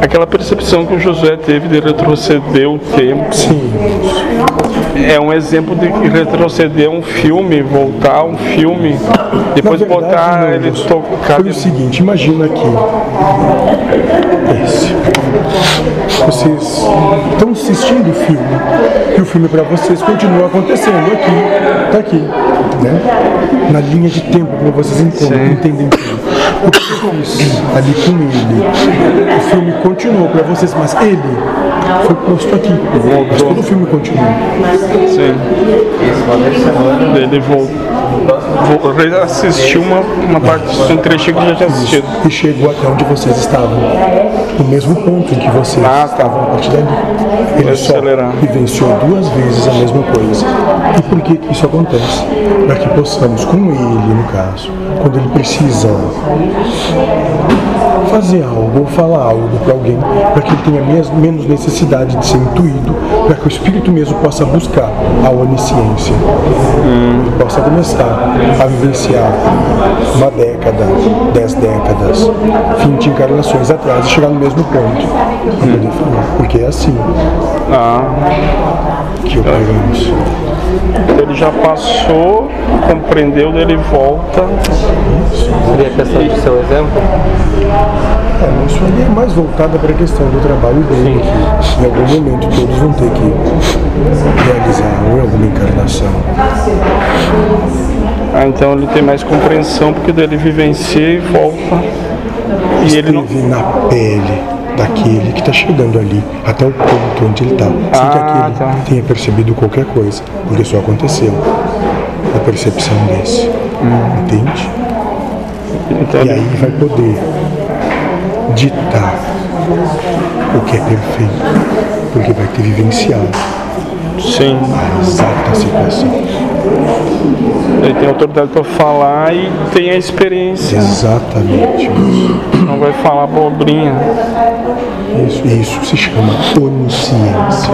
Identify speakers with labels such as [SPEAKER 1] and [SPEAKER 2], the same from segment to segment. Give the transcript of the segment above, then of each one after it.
[SPEAKER 1] Aquela percepção que o Josué teve de retroceder o tempo.
[SPEAKER 2] Sim,
[SPEAKER 1] É um exemplo de retroceder um filme, voltar um filme, depois
[SPEAKER 2] verdade,
[SPEAKER 1] botar
[SPEAKER 2] não,
[SPEAKER 1] ele tocar.
[SPEAKER 2] Foi o seguinte, imagina aqui. Esse. Vocês estão assistindo o filme e o filme para vocês continua acontecendo aqui, tá aqui, né? Na linha de tempo como vocês entendem ali com ele? O filme continuou para vocês, mas ele foi posto aqui. Mas todo o filme continua.
[SPEAKER 1] Sim. Ele voltou. Reassistiu uma, uma parte um trechinho que já tinha assistido.
[SPEAKER 2] e chegou até onde vocês estavam. No mesmo ponto em que vocês
[SPEAKER 1] Ah, tá.
[SPEAKER 2] estavam a partir dali. Ele só
[SPEAKER 1] acelerar.
[SPEAKER 2] vivenciou duas vezes a mesma coisa. E por que, isso acontece? Para que possamos, com ele, no caso, quando ele precisa fazer algo ou falar algo para alguém, para que ele tenha menos necessidade de ser intuído, para que o espírito mesmo possa buscar a onisciência. Possa começar a vivenciar uma década, dez décadas, 20 encarnações atrás e chegar no mesmo ponto. Pra poder falar. Porque é assim
[SPEAKER 1] Ah,
[SPEAKER 2] que operamos.
[SPEAKER 1] ele já passou, compreendeu, ele volta.
[SPEAKER 3] Seria a questão do seu exemplo?
[SPEAKER 2] É, mas isso ali é mais voltada para a questão do trabalho dele, em algum momento todos vão ter que realizar ou alguma encarnação.
[SPEAKER 1] Ah, então ele tem mais compreensão porque daí ele vivencia e volta. E ele não.
[SPEAKER 2] Esteve na pele daquele que está chegando ali, até o ponto onde ele está, sem que
[SPEAKER 1] Ah,
[SPEAKER 2] aquele
[SPEAKER 1] tá.
[SPEAKER 2] tenha percebido qualquer coisa, porque só aconteceu a percepção desse. Entende?
[SPEAKER 1] Então
[SPEAKER 2] E
[SPEAKER 1] ele
[SPEAKER 2] aí vai poder ditar o que é perfeito, porque vai ter vivenciado
[SPEAKER 1] sim.
[SPEAKER 2] a exata situação.
[SPEAKER 1] Ele tem autoridade para falar e tem a experiência.
[SPEAKER 2] Exatamente.
[SPEAKER 1] Não vai falar abobrinha.
[SPEAKER 2] Isso, isso se chama onisciência.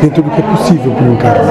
[SPEAKER 2] Dentro do que é possível para o encarnado.